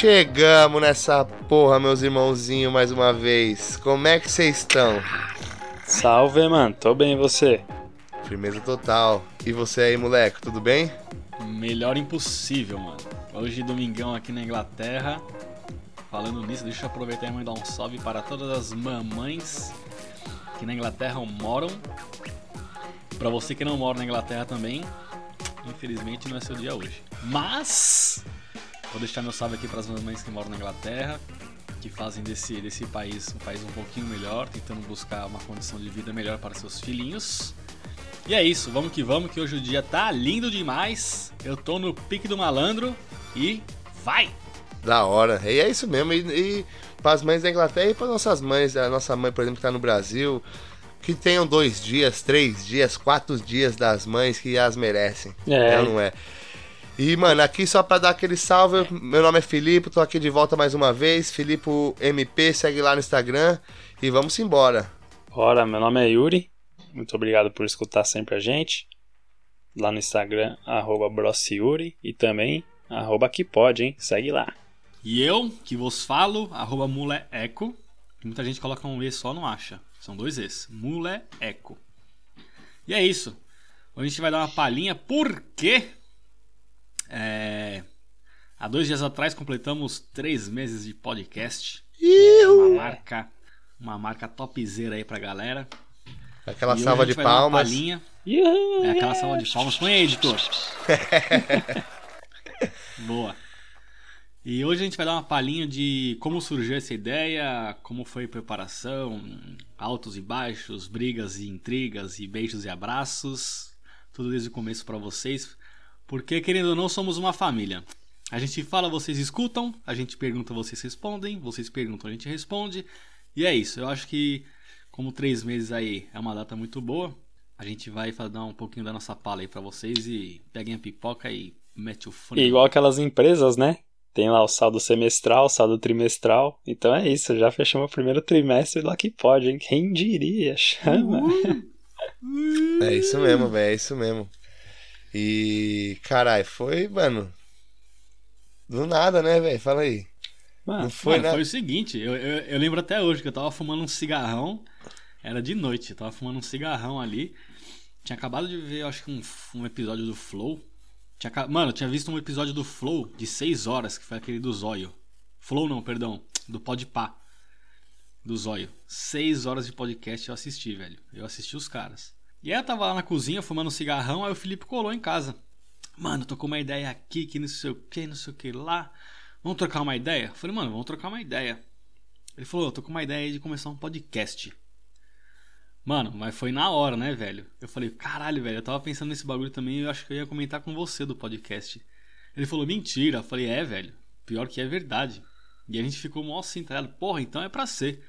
Chegamos nessa porra, meus irmãozinhos, mais uma vez. Como é que vocês estão? Salve, mano. Tô bem, e você? Firmeza total. E você aí, moleque, tudo bem? Melhor impossível, mano. Hoje, domingão aqui na Inglaterra. Falando nisso, deixa eu aproveitar e mandar um salve para todas as mamães que na Inglaterra moram. Para você que não mora na Inglaterra também, infelizmente não é seu dia hoje. Mas vou deixar meu salve aqui para as mamães que moram na Inglaterra, que fazem desse, desse país um país um pouquinho melhor, tentando buscar uma condição de vida melhor para seus filhinhos. E é isso, vamos que vamos, que hoje o dia tá lindo demais. Eu tô no pique do malandro e vai! Da hora. E é isso mesmo. E, e para as mães da Inglaterra e para nossas mães, a nossa mãe, por exemplo, que está no Brasil, que tenham dois dias, três dias, quatro dias das mães que as merecem. É. Não, não é? E, mano, aqui só pra dar aquele salve, meu nome é Filipe, tô aqui de volta mais uma vez. Filipe MP, segue lá no Instagram e vamos embora. Ora, meu nome é Yuri. Muito obrigado por escutar sempre a gente. Lá no Instagram, arroba Brossiuri e também arroba que pode, hein? Segue lá. E eu, que vos falo, arroba muleeco. Muita gente coloca um E só, não acha. São dois E's. Muleeco. E é isso. Hoje a gente vai dar uma palhinha porque... É, há dois dias atrás completamos três meses de podcast. Uma marca, uma marca topzera aí pra galera. Aquela E salva de palmas. É aquela salva de palmas. Põe aí, editor. Boa. E hoje a gente vai dar uma palhinha de como surgiu essa ideia, como foi a preparação, altos e baixos, brigas e intrigas, e beijos e abraços. Tudo desde o começo pra vocês. Porque, querendo ou não, somos uma família. A gente fala, vocês escutam, a gente pergunta, vocês respondem, vocês perguntam, a gente responde. E é isso. Eu acho que, como três meses aí é uma data muito boa, a gente vai dar um pouquinho da nossa pala aí pra vocês e peguem a pipoca e mete o fone. Igual aquelas empresas, né? Tem lá o saldo semestral, o saldo trimestral. Então é isso, já fechamos o primeiro trimestre lá que pode, hein? Quem diria? Chama. É isso mesmo, velho, é isso mesmo. E, caralho, foi, mano. Do nada, né, velho? Fala aí. Mano, Não foi, Mano, né? foi o seguinte, eu, eu, eu lembro até hoje que eu tava fumando um cigarrão, era de noite, eu tava fumando um cigarrão ali. Tinha acabado de ver, acho que um, um episódio do Flow. Tinha, mano, eu tinha visto um episódio do Flow de 6 horas, que foi aquele do Zóio. Flow não, perdão, do Podpah. Do Zóio. 6 horas de podcast eu assisti, velho. Eu assisti os caras. E eu tava lá na cozinha fumando um cigarrão, aí o Felipe colou em casa. Mano, tô com uma ideia aqui, que não sei o que, não sei o que lá. Vamos trocar uma ideia? Eu falei, mano, vamos trocar uma ideia. Ele falou, tô com uma ideia aí de começar um podcast. Mano, mas foi na hora, né, velho? Eu falei, caralho, velho, eu tava pensando nesse bagulho também e eu acho que eu ia comentar com você do podcast. Ele falou, mentira. Eu falei, é, velho. Pior que é verdade. E a gente ficou mó assim, tá ligado? Porra, então é pra ser.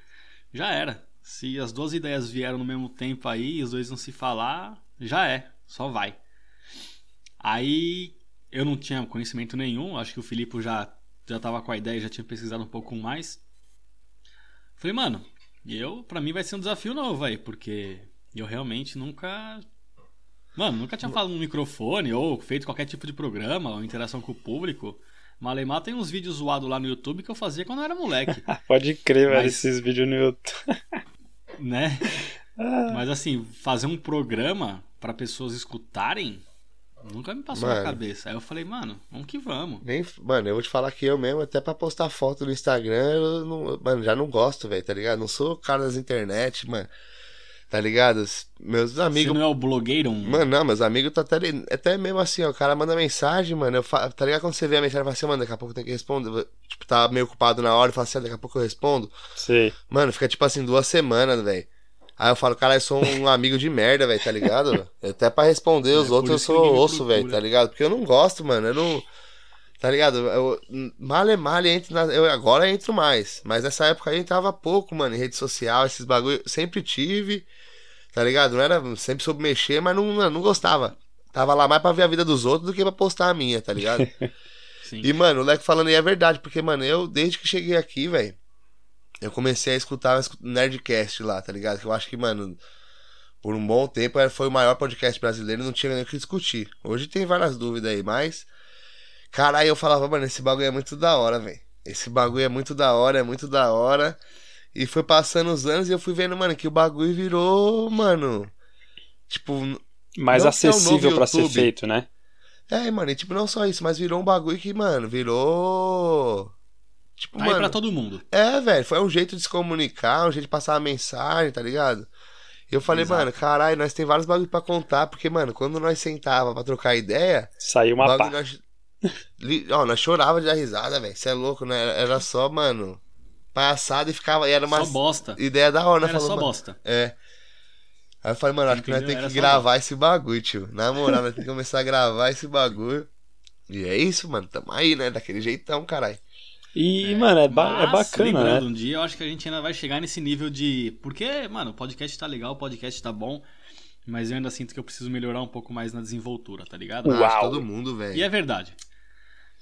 Já era. Se as duas ideias vieram no mesmo tempo aí e os dois não se falar, já é. Só vai. Aí eu não tinha conhecimento nenhum, acho que o Filipe já, já tava com a ideia, já tinha pesquisado um pouco mais. Falei, mano, eu, pra mim vai ser um desafio novo aí, porque eu realmente nunca. Mano, nunca tinha falado no microfone ou feito qualquer tipo de programa ou interação com o público. Malemar tem uns vídeos zoados lá no YouTube que eu fazia quando eu era moleque, Pode crer, velho, Mas- esses vídeos no YouTube. né? Mas assim, fazer um programa pra pessoas escutarem nunca me passou na Mano. cabeça. Aí eu falei, mano, vamos que vamos. Nem, mano, eu vou te falar que eu mesmo, até pra postar foto no Instagram, eu não, mano, já não gosto, velho, tá ligado? Não sou o cara das internet, mano. Tá ligado? Meus Você amigos. não é o blogueiro? Mano, não, meus amigos tá até, até mesmo assim, ó, o cara manda mensagem, mano, eu fa- tá ligado quando você vê a mensagem e fala assim, mano, daqui a pouco tem que responder, tipo, tá meio ocupado na hora e fala assim, ah, daqui a pouco eu respondo, Sei. mano, fica tipo assim, duas semanas, velho. Aí eu falo, cara, eu sou um amigo de merda, velho, tá ligado? Até pra responder os É, outros eu sou osso, velho, tá ligado? Porque eu não gosto, mano, eu não... Tá ligado? Eu, male, male, entro na, eu agora entro mais. Mas nessa época aí eu entrava pouco, mano, em rede social, esses bagulho. Sempre tive, tá ligado? Não era. Sempre soube mexer, mas não, não gostava. Tava lá mais pra ver a vida dos outros do que pra postar a minha, tá ligado? Sim. E, mano, o Leco falando aí é verdade, porque, mano, eu, desde que cheguei aqui, velho, eu comecei a escutar o Nerdcast lá, tá ligado? Que eu acho que, mano, por um bom tempo foi o maior podcast brasileiro, não tinha nem o que discutir. Hoje tem várias dúvidas aí, mas. Caralho, eu falava, mano, esse bagulho é muito da hora, velho. esse bagulho é muito da hora, é muito da hora. E foi passando os anos e eu fui vendo, mano, que o bagulho virou, mano. Tipo. Mais é um acessível pra ser feito, né? É, mano, e tipo, não só isso, mas virou um bagulho que, mano, virou. Tipo, Tá aí mano. pra todo mundo. É, velho, foi um jeito de se comunicar, um jeito de passar a mensagem, tá ligado? E eu falei, Exato. mano, caralho, nós tem vários bagulhos pra contar, porque, mano, quando nós sentava pra trocar ideia, Saiu uma pá. nós. Li- Ó, nós chorava de dar risada, velho. Você é louco, né? Era só, mano, palhaçada e ficava. E era uma Só bosta. ideia da hora, né? Era Falou, só mano, bosta. É. Aí eu falei, mano, acho que nós temos que gravar esse bagulho, tio. Na moral, nós temos que começar a gravar esse bagulho. E é isso, mano. Tamo aí, né? Daquele jeitão, caralho. E, mano, é, ba- é Mas, bacana, lembrando, né? um dia eu acho que a gente ainda vai chegar nesse nível de. Porque, mano, o podcast tá legal, o podcast tá bom. Mas eu ainda sinto que eu preciso melhorar um pouco mais na desenvoltura, tá ligado? Uau. Acho todo mundo, velho. E é verdade.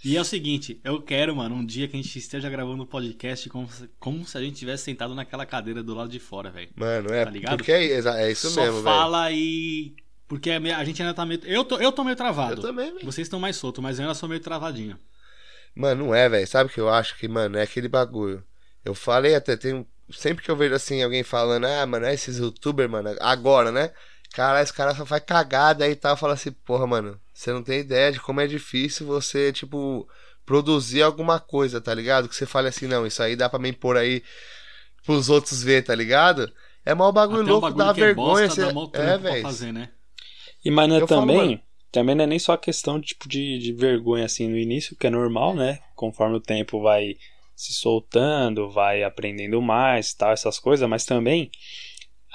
E é o seguinte, eu quero, mano, um dia que a gente esteja gravando o podcast como se, como se a gente tivesse sentado naquela cadeira do lado de fora, velho. Mano, é, Tá ligado? porque é, é isso Só mesmo, velho. fala e. Porque a gente ainda tá meio. Eu tô, eu tô meio travado. Eu também, velho. Vocês estão mais soltos, mas eu ainda sou meio travadinho. Mano, não é, velho. Sabe o que eu acho que, mano, é aquele bagulho. Eu falei até, tem um- Sempre que eu vejo assim, alguém falando, ah, mano, é esses youtubers, mano, agora, né? Cara, esse cara só faz cagada aí e tal. Fala assim, porra, mano, você não tem ideia de como é difícil você, tipo, produzir alguma coisa, tá ligado? Que você fale assim, não, isso aí dá pra me impor aí pros outros ver, tá ligado? É mal bagulho Até louco, bagulho dá é vergonha. bosta, você- É, velho. fazer, né? E mas é falo, também, mano. também não é nem só a questão tipo, de, de vergonha assim no início, que é normal, né? Conforme o tempo vai se soltando, vai aprendendo mais, tal, essas coisas, mas também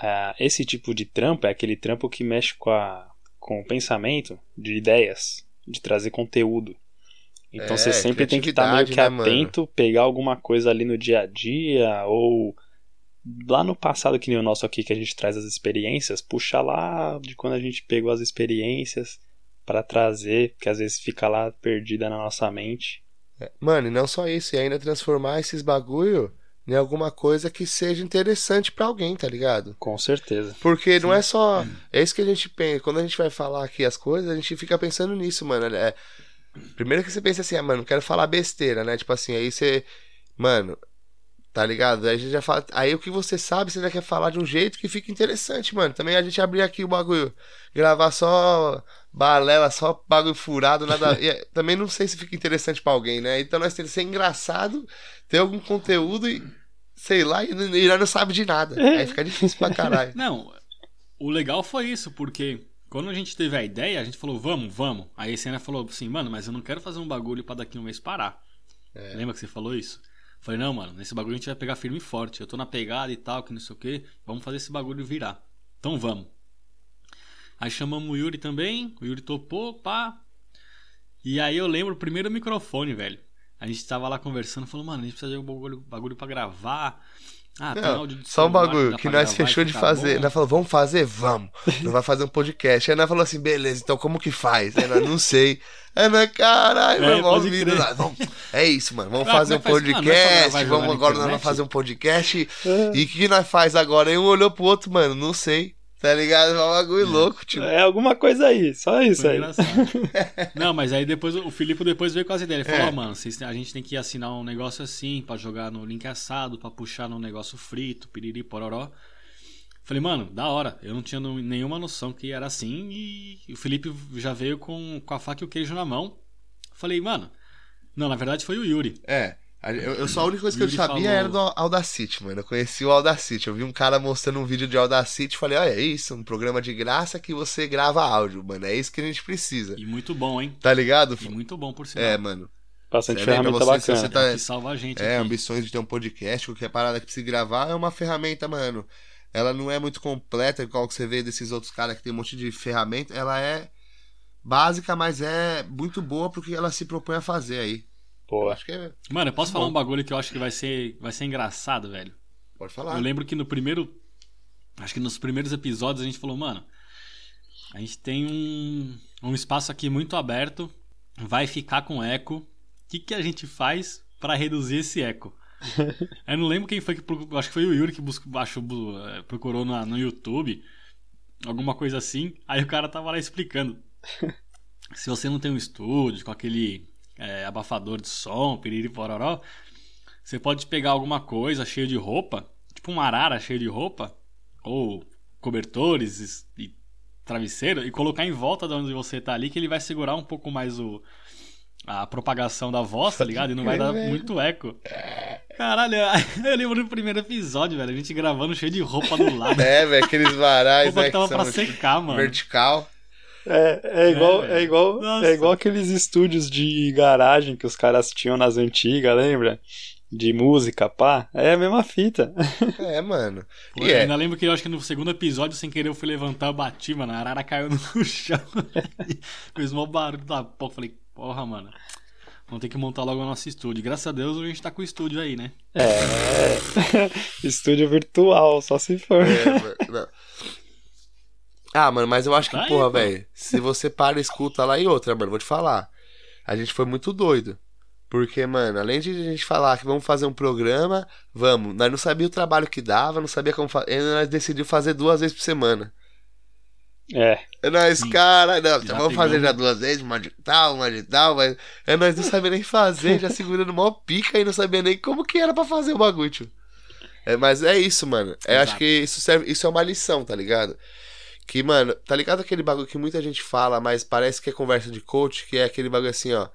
ah, esse tipo de trampo é aquele trampo que mexe com, a, com o pensamento de ideias, de trazer conteúdo. Então É, você sempre tem que estar meio que né, mano? atento, pegar alguma coisa ali no dia a dia, ou lá no passado, que nem o nosso aqui, que a gente traz as experiências, puxar lá de quando a gente pegou as experiências para trazer, que às vezes fica lá perdida na nossa mente. Mano, e não só isso, e ainda transformar esses bagulho em alguma coisa que seja interessante pra alguém, tá ligado? Com certeza. Porque não é só. É isso que a gente pensa. Quando a gente vai falar aqui as coisas, a gente fica pensando nisso, mano. É... Primeiro que você pensa assim, ah, mano, não quero falar besteira, né? Tipo assim, aí você. Mano, tá ligado? Aí a gente já fala. Aí o que você sabe, você já quer falar de um jeito que fica interessante, mano. Também a gente abrir aqui o bagulho, gravar só balela, só bagulho furado, nada. e, é, também não sei se fica interessante pra alguém, né? Então nós temos que ser engraçado, ter algum conteúdo e. Sei lá, e, e não sabe de nada. Aí fica difícil pra caralho. Não, o legal foi isso, porque quando a gente teve a ideia, a gente falou, vamos, vamos. Aí a Senna falou assim, mano, mas eu não quero fazer um bagulho pra daqui um mês parar. É. Lembra que você falou isso? Falei, não, mano, nesse bagulho a gente vai pegar firme e forte. Eu tô na pegada e tal, que não sei o que. Vamos fazer esse bagulho virar. Então vamos. Aí chamamos o Yuri também. O Yuri topou, pá. E aí eu lembro o primeiro microfone, velho. A gente tava lá conversando, falou, mano, a gente precisa de um bagulho, bagulho pra gravar. Ah, tem Não, áudio de só um bagulho que nós fechou de fazer. bom. Nós falou, vamos fazer? Vamos. Não vai fazer um podcast. Aí nós falou assim, beleza, então como que faz? Aí nós não sei. Aí nós, caralho, É, mano, vamos vir, crer. nós, vamos- É isso, mano. Vamos fazer um faz? Só podcast. jogar vamos agora nós vamos fazer um podcast. E o que, que nós faz agora? Aí um olhou pro outro, mano, não sei. Tá ligado? É um bagulho louco, tipo. É alguma coisa aí, só isso Foi aí. engraçado. Não, mas aí depois o Filipe depois veio com as ideias. Ele falou, É. ó, mano, a gente tem que assinar um negócio assim pra jogar no link assado, pra puxar no negócio frito, piriri, pororó. Falei, mano, da hora. Eu não tinha nenhuma noção que era assim e o Felipe já veio com, com a faca e o queijo na mão. Falei, mano. Não, na verdade foi o Yuri. É. a- Eu, eu só a única coisa que eu sabia falou- era do Audacity, mano. Eu conheci o Audacity. Eu vi um cara mostrando um vídeo de Audacity. Falei, olha, é isso, um programa de graça que você grava áudio, mano. É isso que a gente precisa. E muito bom, hein? Tá ligado? E muito bom por sinal. É, mano. Bastante Você ferramenta você, se bacana. você tá- Que salva a gente É, aqui. ambições de ter um podcast, qualquer parada que precisa gravar, é uma ferramenta, mano. Ela não é muito completa, igual que você vê desses outros caras que tem um monte de ferramenta. Ela é básica, mas é muito boa porque ela se propõe a fazer aí. Pô, acho que é. Mano, eu posso Bom. falar um bagulho que eu acho que vai ser, vai ser engraçado, velho. Pode falar. Eu lembro que no primeiro. Acho que nos primeiros episódios a gente falou, mano. A gente tem um, um espaço aqui muito aberto. Vai ficar com eco. O que, que a gente faz pra reduzir esse eco? Eu não lembro quem foi que procurou. Acho que foi o Yuri que buscou, achou, eh, procurou na- no YouTube. Alguma coisa assim. Aí o cara tava lá explicando. Se você não tem um estúdio com aquele eh, abafador de som, piriri pororó. Você pode pegar alguma coisa cheia de roupa, tipo uma arara cheia de roupa, ou cobertores e, travesseiro, e colocar em volta de onde você tá ali, que ele vai segurar um pouco mais o, a propagação da voz, tá ligado? E não vai dar muito eco. Caralho, eu lembro do primeiro episódio, velho. A gente gravando cheio de roupa do lado. É, velho, aqueles varais, roupa né? que tava que pra secar, mano. vertical. É, é igual, velho. é, igual, Nossa. é igual aqueles estúdios de garagem que os caras tinham nas antigas, lembra? De música, pá. É a mesma fita. É, mano. Pô, E eu é. ainda lembro que eu acho que no segundo episódio, sem querer, eu fui levantar, eu bati, mano. A arara caiu no chão. Fez mó barulho da porra. Falei, porra, mano. Vamos ter que montar logo o nosso estúdio. Graças a Deus a gente tá com o estúdio aí, né? É. Estúdio virtual, só se for. É, mano, não. Ah, mano, mas eu acho que, Tá porra, velho, se você para e escuta lá e outra, mano, vou te falar. A gente foi muito doido. Porque, mano, além de a gente falar que vamos fazer um programa, vamos. Nós não sabia o trabalho que dava, não sabia como fazer. Nós decidimos fazer duas vezes por semana. É. É nós, cara, não, Já vamos fazer já duas vezes, uma de tal, uma de tal, mas é nós não sabia nem fazer, já segurando mó pica e não sabia nem como que era pra fazer o bagulho. É, mas é isso, mano. É, acho que isso serve, isso é uma lição, tá ligado? Que, mano, tá ligado aquele bagulho que muita gente fala, mas parece que é conversa de coach, que é aquele bagulho assim, ó.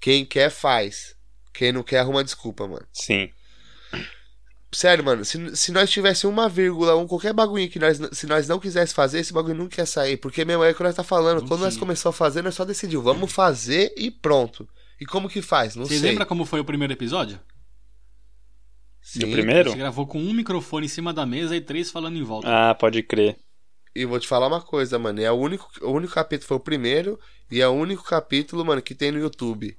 Quem quer faz. Quem não quer arruma desculpa, mano. Sim. Sério, mano, se, se nós tivesse uma vírgula, um qualquer bagulho que nós, se nós não quisesse fazer, esse bagulho nunca ia sair. Porque mesmo é o que nós tá falando. Não Quando nós tinha. começamos a fazer, nós só decidiu, vamos fazer e pronto. E como que faz? Não Vocês sei. lembram como foi o primeiro episódio? Sim. Do primeiro? gente gravou com um microfone em cima da mesa e três falando em volta. Ah, pode crer. E vou te falar uma coisa, mano. É o único, o único capítulo foi o primeiro e é o único capítulo, mano, que tem no YouTube.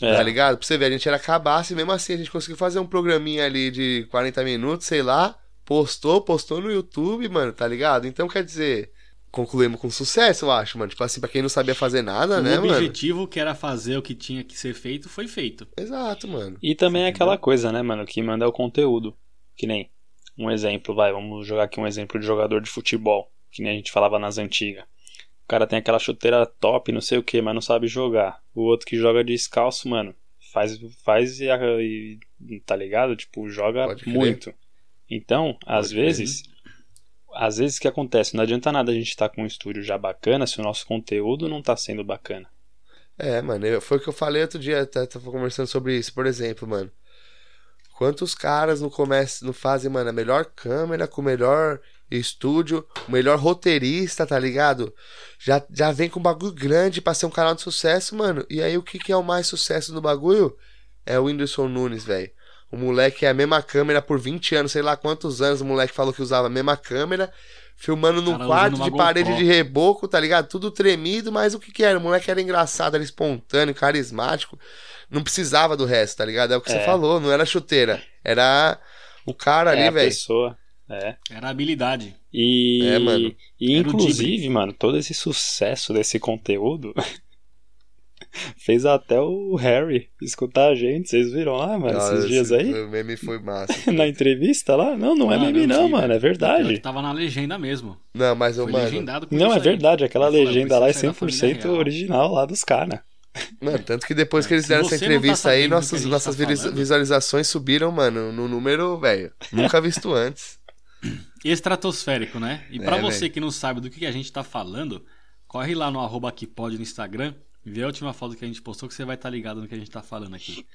Tá É. ligado? Pra você ver, a gente era cabaço e mesmo assim a gente conseguiu fazer um programinha ali de 40 minutos, sei lá. Postou, postou no YouTube, mano, tá ligado? Então quer dizer, concluímos com sucesso, eu acho, mano. Tipo assim, pra quem não sabia fazer nada, o né, mano? objetivo, que era fazer o que tinha que ser feito, foi feito. Exato, mano. E também é aquela coisa, né, mano? Que manda é o conteúdo. Que nem um exemplo, vai, vamos jogar aqui um exemplo de jogador de futebol. Que nem a gente falava nas antigas. O cara tem aquela chuteira top, não sei o que, mas não sabe jogar. O outro que joga descalço, mano, faz, faz e, e- tá ligado? Tipo, joga muito. Então, às Pode crer. vezes, às vezes o que acontece? Não adianta nada a gente estar com um estúdio já bacana se o nosso conteúdo não tá sendo bacana. É, mano, eu- foi o que eu falei outro dia, até tava conversando sobre isso, por exemplo, mano. Quantos caras não começam, não fazem, mano, a melhor câmera, com o melhor estúdio, o melhor roteirista, tá ligado? Já, já vem com um bagulho grande pra ser um canal de sucesso, mano. E aí o que, que é o mais sucesso do bagulho? É o Whindersson Nunes, velho. O moleque é a mesma câmera por 20 anos, sei lá quantos anos o moleque falou que usava a mesma câmera, filmando num quarto de parede de reboco, tá ligado? Tudo tremido, mas o que que era? O moleque era engraçado, era espontâneo, carismático. Não precisava do resto, tá ligado? É o que você É. falou, não era chuteira. Era o cara é ali, velho. É. Era habilidade. E, É, mano. e Era inclusive, mano, todo esse sucesso desse conteúdo fez até o Harry escutar a gente. Vocês viram lá, mano, Nossa, esses dias aí? O meme foi massa. Na entrevista lá? Não, não é meme, eu não, vi, mano, é verdade. Tava na legenda mesmo. Não, mas, Foi mano, legendado Não, é aí. verdade, aquela legenda lá é "Precisa sair da família 100% real." original lá dos caras. mano, tanto que depois que eles deram essa tá entrevista aí, sabendo do que a nossas, nossas tá visualizações subiram, mano, no número, velho, nunca visto antes. Estratosférico, né? E pra É, você velho. que não sabe do que que a gente tá falando, corre lá no arroba aqui pode no Instagram e vê a última foto que a gente postou que você vai estar ligado no que a gente tá falando aqui.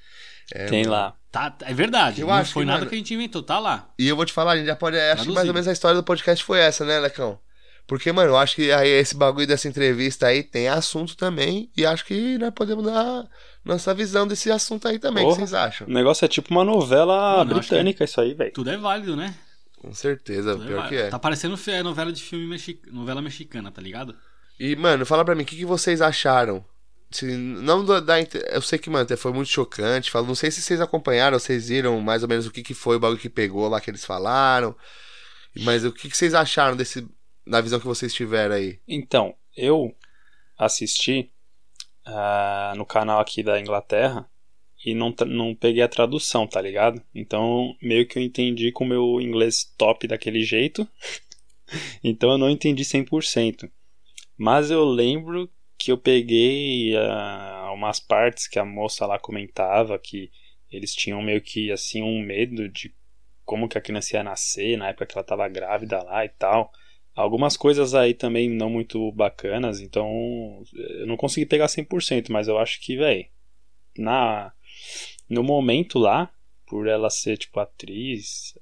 É, Tem lá. Tá, é verdade. Eu não acho foi que, nada mano- que a gente inventou, tá lá. E eu vou te falar, a gente já pode. Acho que mais Traduzido. ou menos a história do podcast foi essa, né, Lecão? Porque, mano, eu acho que aí esse bagulho dessa entrevista aí tem assunto também. E acho que nós podemos dar nossa visão desse assunto aí também. O que vocês acham? O negócio é tipo uma novela Mano, britânica, isso aí, velho. Tudo é válido, né? Com certeza, Tudo é pior válido. que é. Tá parecendo fi- novela de filme mexi... novela mexicana, tá ligado? E, mano, fala pra mim, o que, que vocês acharam? Se, não da, da Eu sei que, mano, foi muito chocante. Falo, não sei se vocês acompanharam, vocês viram mais ou menos o que, que foi o bagulho que pegou lá que eles falaram. Mas o que, que vocês acharam desse. Na visão que vocês tiveram aí? Então, eu assisti ah, no canal aqui da Inglaterra e não, não peguei a tradução, tá ligado? Então, meio que eu entendi com o meu inglês top daquele jeito. então, eu não entendi 100%. Mas eu lembro que eu peguei ah, umas partes que a moça lá comentava que eles tinham meio que assim um medo de como que a criança ia nascer na época que ela tava grávida lá e tal. Algumas coisas aí também não muito bacanas, então eu não consegui pegar 100%, mas eu acho que, velho, na no momento lá, por ela ser tipo atriz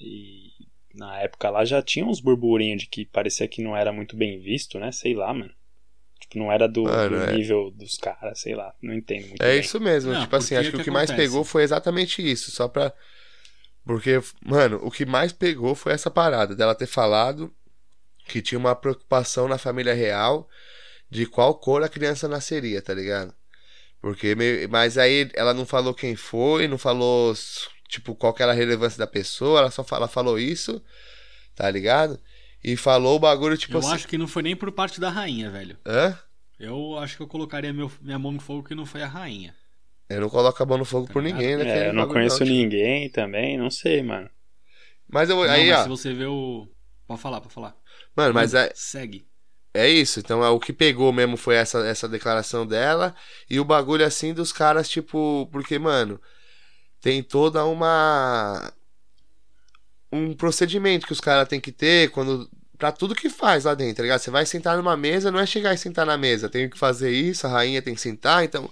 e na época lá já tinha uns burburinhos de que parecia que não era muito bem visto, né? Sei lá, mano. Tipo, não era do, Mano, do é. nível dos caras, sei lá. Não entendo muito É bem. isso mesmo. Não, tipo assim, acho que o o que que mais acontece? pegou foi exatamente isso. Só pra. Porque, mano, o que mais pegou foi essa parada dela ter falado que tinha uma preocupação na família real de qual cor a criança nasceria, tá ligado? Porque meio... Mas aí ela não falou quem foi, não falou, tipo, qual que era a relevância da pessoa, ela só fala, falou isso, tá ligado? E falou o bagulho, tipo eu assim. acho que não foi nem por parte da rainha, velho. Hã? Eu acho que eu colocaria meu, minha mão no fogo que não foi a rainha. Eu não coloco a mão no fogo Tá por ninguém, né? É, eu não conheço ninguém também, não sei, mano. Mas eu vou. Não, Aí, mas ó. se você vê o. Pode falar, pode falar. Mano, mas é, Segue. É isso, então é, o que pegou mesmo foi essa, essa declaração dela e o bagulho assim dos caras, tipo, porque, mano, tem toda uma. um procedimento que os caras têm que ter quando. pra tudo que faz lá dentro, tá ligado? Você vai sentar numa mesa, não é chegar e sentar na mesa, tem que fazer isso, a rainha tem que sentar, então.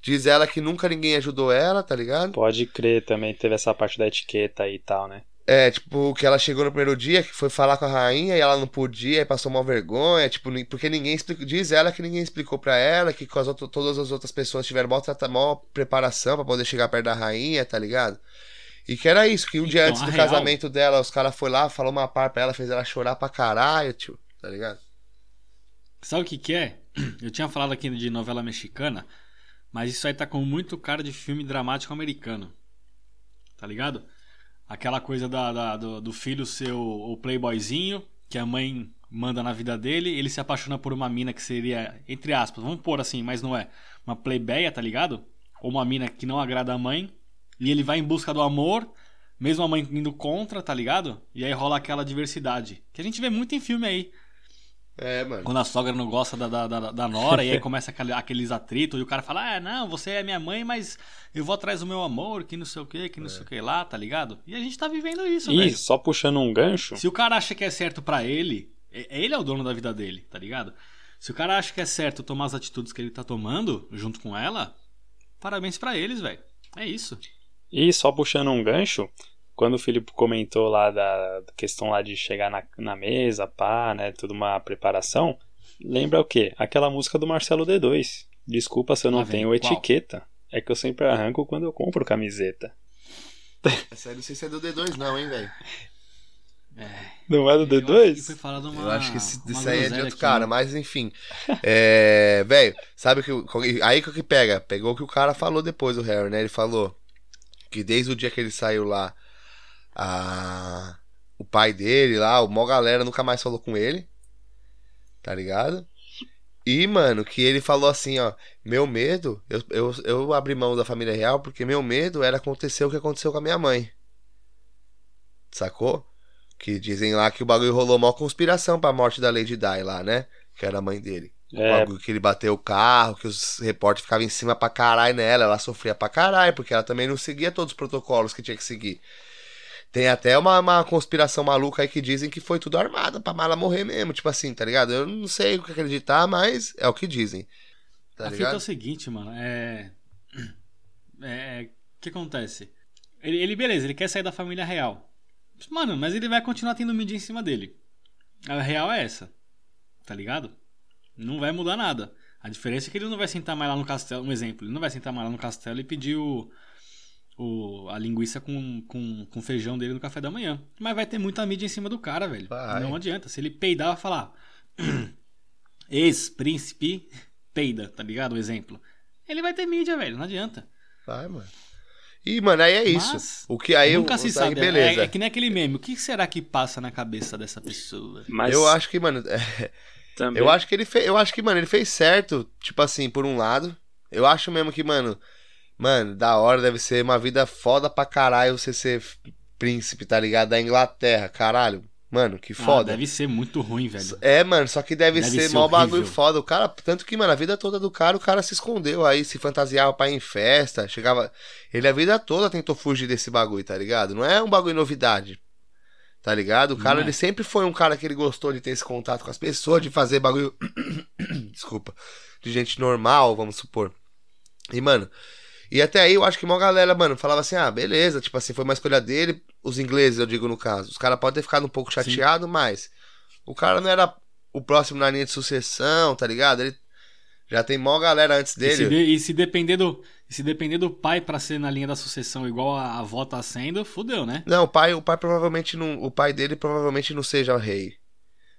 Diz ela que nunca ninguém ajudou ela, tá ligado? Pode crer, também teve essa parte da etiqueta e tal, né? É, tipo, que ela chegou no primeiro dia, que foi falar com a rainha e ela não podia, e passou uma vergonha, tipo, porque ninguém explicou. Diz ela que ninguém explicou pra ela, que com as outras- todas as outras pessoas tiveram maior, maior preparação pra poder chegar perto da rainha, tá ligado? E que era isso, que um dia Então, antes a do real- casamento dela, os caras foram lá, falou uma par pra ela, fez ela chorar pra caralho, tio, tá ligado? Sabe o que que é? Eu tinha falado aqui de novela mexicana, mas isso aí tá com muito cara de filme dramático americano. Tá ligado? Aquela coisa da, da- do, do filho ser o, o playboyzinho, que a mãe manda na vida dele, ele se apaixona por uma mina que seria, entre aspas, vamos pôr assim, mas não é, uma plebeia, tá ligado? Ou uma mina que não agrada a mãe, e ele vai em busca do amor, mesmo a mãe indo contra, tá ligado? E aí rola aquela diversidade, que a gente vê muito em filme aí. É, mano. Quando a sogra não gosta da, da, da, da nora, e aí começa aquele- aqueles atritos, e o cara fala, ah, não, você é minha mãe, mas eu vou atrás do meu amor, que não sei o que, que não sei o que lá, tá ligado? E a gente tá vivendo isso, E velho. só puxando um gancho, Se o cara acha que é certo pra ele, é- ele é o dono da vida dele, tá ligado? Se o cara acha que é certo tomar as atitudes que ele tá tomando junto com ela, parabéns pra eles, velho. É isso. E só puxando um gancho, quando o Filipe comentou lá da questão lá de chegar na, na mesa, pá, né, tudo uma preparação, lembra o quê? Aquela música do Marcelo D2. Desculpa se eu não vem, tenho qual? etiqueta. É que eu sempre arranco quando eu compro camiseta. Essa aí não sei se é do D2, não, hein, velho. É. Não é do Eu acho que D2? foi falado uma, Eu acho que esse, isso aí é de outro aqui, cara, né? mas enfim. É. Velho, sabe o que. Aí que o que pega? Pegou o que o cara falou depois, o Harry, né? Ele falou que desde o dia que ele saiu lá, a... o pai dele lá, o mó galera nunca mais falou com ele. Tá ligado? E, mano, que ele falou assim, ó, meu medo, eu, eu, eu abri mão da família real porque meu medo era acontecer o que aconteceu com a minha mãe. Sacou? Que dizem lá que o bagulho rolou mó conspiração pra morte da Lady Di lá, né? Que era a mãe dele. O É, bagulho que ele bateu o carro, que os repórteres ficavam em cima pra caralho nela, ela sofria pra caralho, porque ela também não seguia todos os protocolos que tinha que seguir. Tem até uma, uma conspiração maluca aí que dizem que foi tudo armado pra Mala morrer mesmo, tipo assim, tá ligado? Eu não sei o que acreditar, mas é o que dizem. Tá a fita é ligado? o seguinte, mano, é. É. O que acontece? Ele, ele, beleza, ele quer sair da família real. Mano, mas ele vai continuar tendo mídia em cima dele. A real é essa. Tá ligado? Não vai mudar nada. A diferença é que ele não vai sentar mais lá no castelo. Um exemplo, ele não vai sentar mais lá no castelo e pedir o. o a linguiça com, com, com feijão dele no café da manhã. Mas vai ter muita mídia em cima do cara, velho. Vai. Não adianta. Se ele peidar, vai falar. Ex-príncipe peida, tá ligado? O exemplo. Ele vai ter mídia, velho. Não adianta. Vai, mano. E, mano, aí é isso. Mas o que aí Nunca eu, se aí, sabe. beleza. É, é que nem aquele meme. O que será que passa na cabeça dessa pessoa? mas Eu acho que, mano, é, também, Eu acho que ele fez. Eu acho que, mano, ele fez certo, tipo assim, por um lado. Eu acho mesmo que, mano, mano, da hora deve ser uma vida foda pra caralho você ser príncipe, tá ligado? Da Inglaterra, caralho. Mano, que Ah, foda. deve ser muito ruim, velho. É, mano, só que deve, Deve ser, ser mó bagulho foda. O cara, tanto que, mano, a vida toda do cara, o cara se escondeu aí, se fantasiava pra ir em festa, chegava. Ele a vida toda tentou fugir desse bagulho, tá ligado? Não é um bagulho novidade. Tá ligado? O cara, é. ele sempre foi um cara que ele gostou de ter esse contato com as pessoas, de fazer bagulho. Desculpa. De gente normal, vamos supor. E, mano. E até aí eu acho que uma galera, mano, falava assim: ah, beleza, tipo assim, foi uma escolha dele. Os ingleses, eu digo no caso. Os caras podem ter ficado um pouco Sim. chateados, mas. O cara não era o próximo na linha de sucessão, tá ligado? Ele já tem mó galera antes E se, dele. de- e se depender do, se depender do pai pra ser na linha da sucessão igual a, a avó tá sendo, fudeu, né? Não, o pai, o pai provavelmente não. O pai dele provavelmente não seja o rei.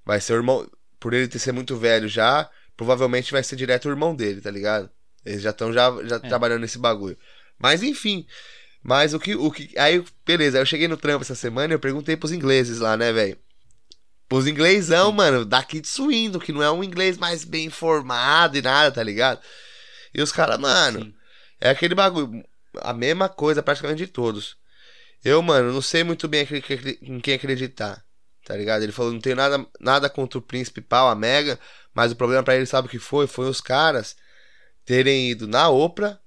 Vai ser o irmão. Por ele ter ser muito velho já, provavelmente vai ser direto o irmão dele, tá ligado? Eles já estão já, já É. trabalhando nesse bagulho. Mas enfim. Mas o que, o que. Aí, beleza, aí eu cheguei no trampo essa semana e eu perguntei pros ingleses lá, né, velho? Os inglêsão, mano, daqui de Suíno, que não é um inglês mais bem informado e nada, tá ligado? E os caras, mano, Sim. é aquele bagulho, a mesma coisa praticamente de todos. Eu, mano, não sei muito bem em quem acreditar, tá ligado? Ele falou, não tenho nada, nada contra o príncipe pau, a Mega, mas o problema pra ele, sabe o que foi? Foi os caras terem ido na Oprah,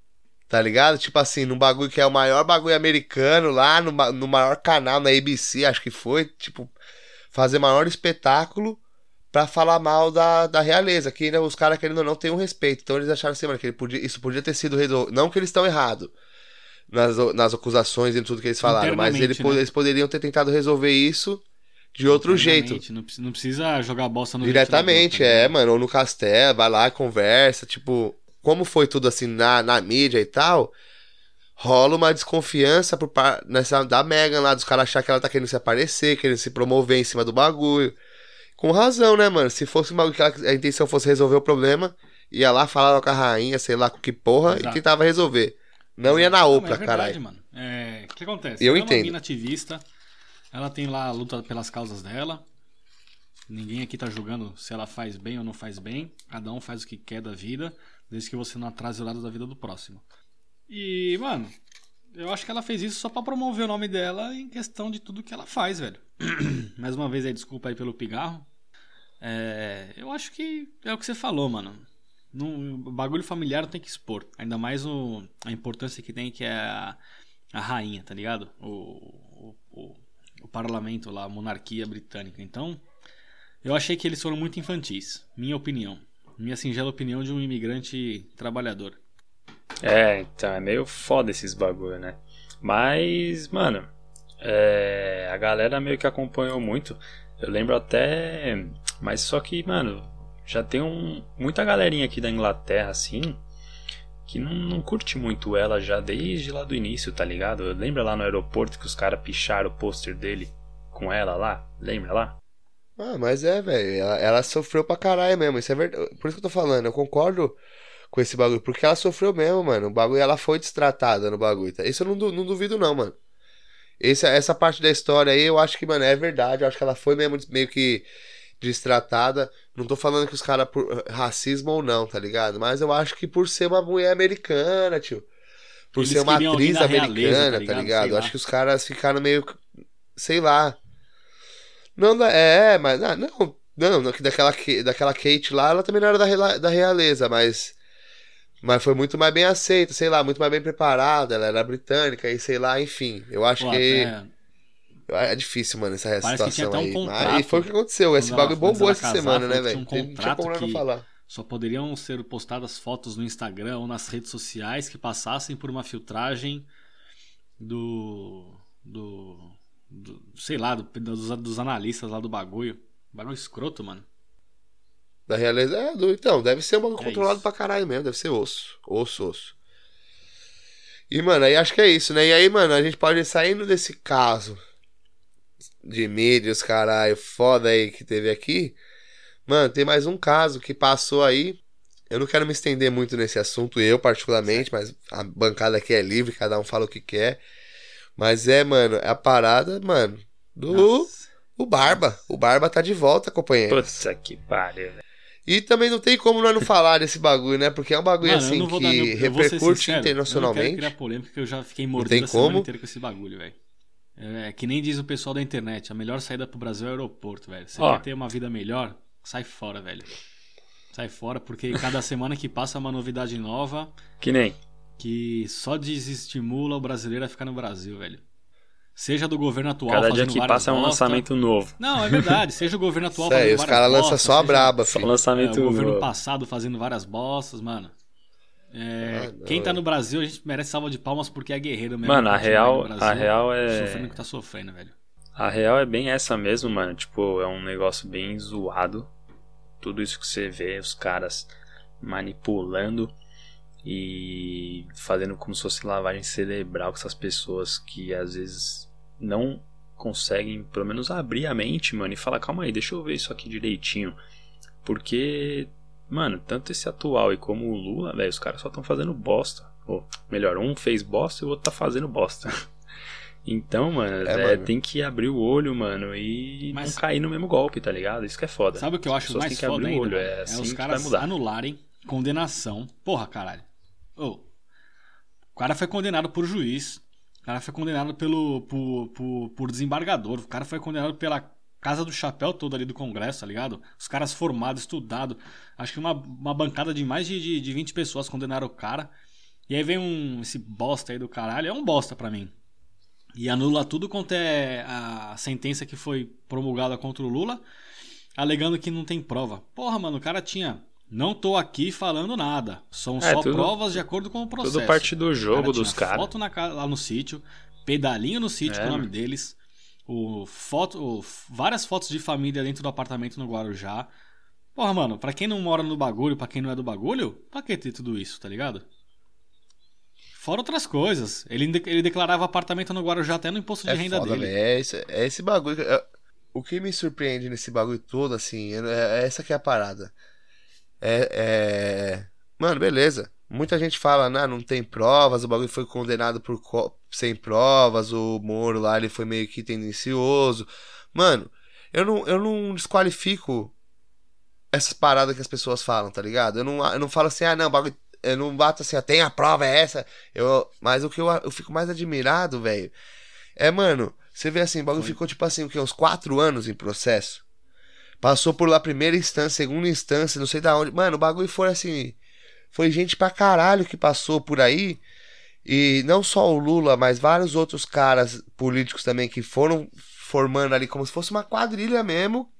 tá ligado? Tipo assim, num bagulho que é o maior bagulho americano lá, no, no maior canal, na ABC, acho que foi, tipo, fazer maior espetáculo pra falar mal da, da realeza, que ainda os caras, querendo ou não, têm um respeito. Então eles acharam assim, mano, que ele podia, isso podia ter sido resolvido. Não que eles estão errados nas, nas acusações e tudo que eles falaram, mas ele, né? eles poderiam ter tentado resolver isso de outro jeito. Não, precisa- jogar bosta no Diretamente, tá é, mano, ou no castelo, vai lá, conversa, tipo, como foi tudo assim na, na mídia e tal, rola uma desconfiança por par, nessa, da Megan lá, dos caras achar que ela tá querendo se aparecer, querendo se promover em cima do bagulho. Com razão, né, mano? Se fosse uma, a intenção fosse resolver o problema, ia lá, falava com a rainha, sei lá com que porra, Exato. e tentava resolver. Não ia na Oprah, é caralho. mano. É, o que acontece? Eu ela é entendo. uma mina ativista, ela tem lá a luta pelas causas dela. Ninguém aqui tá julgando se ela faz bem ou não faz bem. Cada um faz o que quer da vida, desde que você não atrase o lado da vida do próximo. E, mano, eu acho que ela fez isso só pra promover o nome dela em questão de tudo que ela faz, velho. Mais uma vez aí, desculpa aí pelo pigarro. É, eu acho que é o que você falou, mano. Não, o bagulho familiar tem que expor. Ainda mais o, a importância que tem que é a, a rainha, tá ligado? O, o, o parlamento lá, a monarquia britânica. Então, eu achei que eles foram muito infantis. Minha opinião. Minha singela opinião de um imigrante trabalhador. É, então, é meio foda esses bagulho, né? Mas, mano, é, a galera meio que acompanhou muito. Eu lembro até. Mas só que, mano, já tem um, muita galerinha aqui da Inglaterra, assim, que não, não curte muito ela já desde lá do início, tá ligado? Lembra lá no aeroporto que os caras picharam o pôster dele com ela lá? Lembra lá? Ah, mas é, velho. Ela, ela sofreu pra caralho mesmo. Isso é verdade. Por isso que eu tô falando. Eu concordo com esse bagulho. Porque ela sofreu mesmo, mano. O bagulho, ela foi destratada no bagulho. Tá? Isso eu não, não duvido, não, mano. Esse, essa parte da história aí, eu acho que, mano, é verdade. Eu acho que ela foi mesmo meio que destratada. Não tô falando que os caras por racismo ou não, tá ligado? Mas eu acho que por ser uma mulher americana, tio. Por Eles ser uma atriz da realeza, americana, tá tá ligado? ligado? Sei Eu acho que os caras ficaram meio. Sei lá. Não, é, mas. ah, não, não, não, que daquela, daquela Kate lá, ela também não era da, da realeza, mas. Mas foi muito mais bem aceita, sei lá, muito mais bem preparada. Ela era britânica e sei lá, enfim. Eu acho Pô, que. até- É difícil, mano, essa Parece que tinha situação até um aí. contrato Mas foi o que aconteceu. Esse bagulho bombou essa semana, né, velho? um tinha como não falar. Só poderiam ser postadas fotos no Instagram ou nas redes sociais que passassem por uma filtragem do. do. Do- sei lá, do- dos, dos analistas lá do bagulho. Bagulho escroto, mano. Da realeza. É, do, então, deve ser um bagulho É controlado isso. pra caralho mesmo. Deve ser osso. Osso, osso. E, mano, aí acho que é isso, né? E aí, mano, a gente pode ir saindo desse caso de mídias, caralho, foda aí que teve aqui. Mano, tem mais um caso que passou aí. Eu não quero me estender muito nesse assunto, eu particularmente, mas a bancada aqui é livre, cada um fala o que quer. Mas é, mano, é a parada, mano, do Nossa. o Barba. O Barba tá de volta, companheiro. Puta que pariu, velho. E também não tem como nós não falar desse bagulho, né? Porque é um bagulho Mano, assim que meu, repercute sincero, Eu não internacionalmente. quero criar polêmica, porque eu já fiquei tem mordido a semana como. inteira com esse bagulho, velho. É que nem diz o pessoal da internet, a melhor saída pro Brasil é o aeroporto, velho. Você Ó. quer ter uma vida melhor? Sai fora, velho. Sai fora, porque cada semana que passa é uma novidade nova Que nem. Que só desestimula o brasileiro a ficar no Brasil, velho. Seja do governo atual Cada dia fazendo que passa é um bosta. lançamento novo. Não, é verdade. Seja o governo atual Isso aí, fazendo os várias caras lançam bostas, só a braba, Só filho. É, lançamento o governo novo. passado fazendo várias bostas, mano. É, Ah, não, quem tá é. no Brasil, a gente merece salva de palmas porque é guerreiro mesmo. Mano, a real, Brasil, a real é. Sofrendo o que tá sofrendo, velho. A real é bem essa mesmo, mano. Tipo, é um negócio bem zoado. Tudo isso que você vê, os caras manipulando e fazendo como se fosse lavagem cerebral com essas pessoas que às vezes não conseguem, pelo menos, abrir a mente, mano, e falar: calma aí, deixa eu ver isso aqui direitinho. Porque, mano, tanto esse atual e como o Lula, velho, os caras só estão fazendo bosta. Ou, melhor, um fez bosta e o outro tá fazendo bosta. Então, mano, É, é, mano. tem que abrir o olho, mano, e Mas- não cair no mesmo golpe, tá ligado? Isso que é foda. Sabe o que eu acho mais foda abrir ainda? o olho, mano? é assim os que vai caras mudar. anularem condenação. Porra, caralho. Ô, o cara foi condenado por juiz. O cara foi condenado pelo, por, por, por desembargador. O cara foi condenado pela Casa do Chapéu toda ali do Congresso, tá ligado? Os caras formados, estudados. Acho que uma, uma bancada de mais de, de, de 20 pessoas condenaram o cara. E aí vem um, esse bosta aí do caralho. É um bosta pra mim. E anula tudo quanto é a sentença que foi promulgada contra o Lula, alegando que não tem prova. Porra, mano, o cara tinha. Não tô aqui falando nada. São É, só tudo- provas de acordo com o processo. Tudo parte do jogo cara dos caras. Foto na lá no sítio, pedalinho no sítio É, com o nome mano. deles, o foto, o- várias fotos de família dentro do apartamento no Guarujá. Porra, mano, pra quem não mora no bagulho, pra quem não é do bagulho, pra que ter tudo isso, tá ligado? Fora outras coisas. Ele, ele declarava apartamento no Guarujá até no imposto de É renda foda, dele. É esse, é esse bagulho. é- o que me surpreende nesse bagulho todo, assim, é, é essa que é a parada. É, é- Mano, beleza. Muita gente fala, não, não tem provas, o bagulho foi condenado por co- sem provas, o Moro lá, ele foi meio que tendencioso. Mano, eu não, eu não desqualifico essas paradas que as pessoas falam, tá ligado? Eu não, eu não falo assim, ah, não, o bagulho. Eu não bato assim, ó, tem a prova, é essa. Eu, mas o que eu, eu fico mais admirado, velho, é, mano, você vê assim, o bagulho ficou tipo assim, o quê? Uns quatro anos em processo. Passou por lá primeira instância, segunda instância, não sei da onde. Mano, o bagulho foi assim. Foi gente pra caralho que passou por aí. E não só o Lula, mas vários outros caras políticos também que foram formando ali como se fosse uma quadrilha mesmo.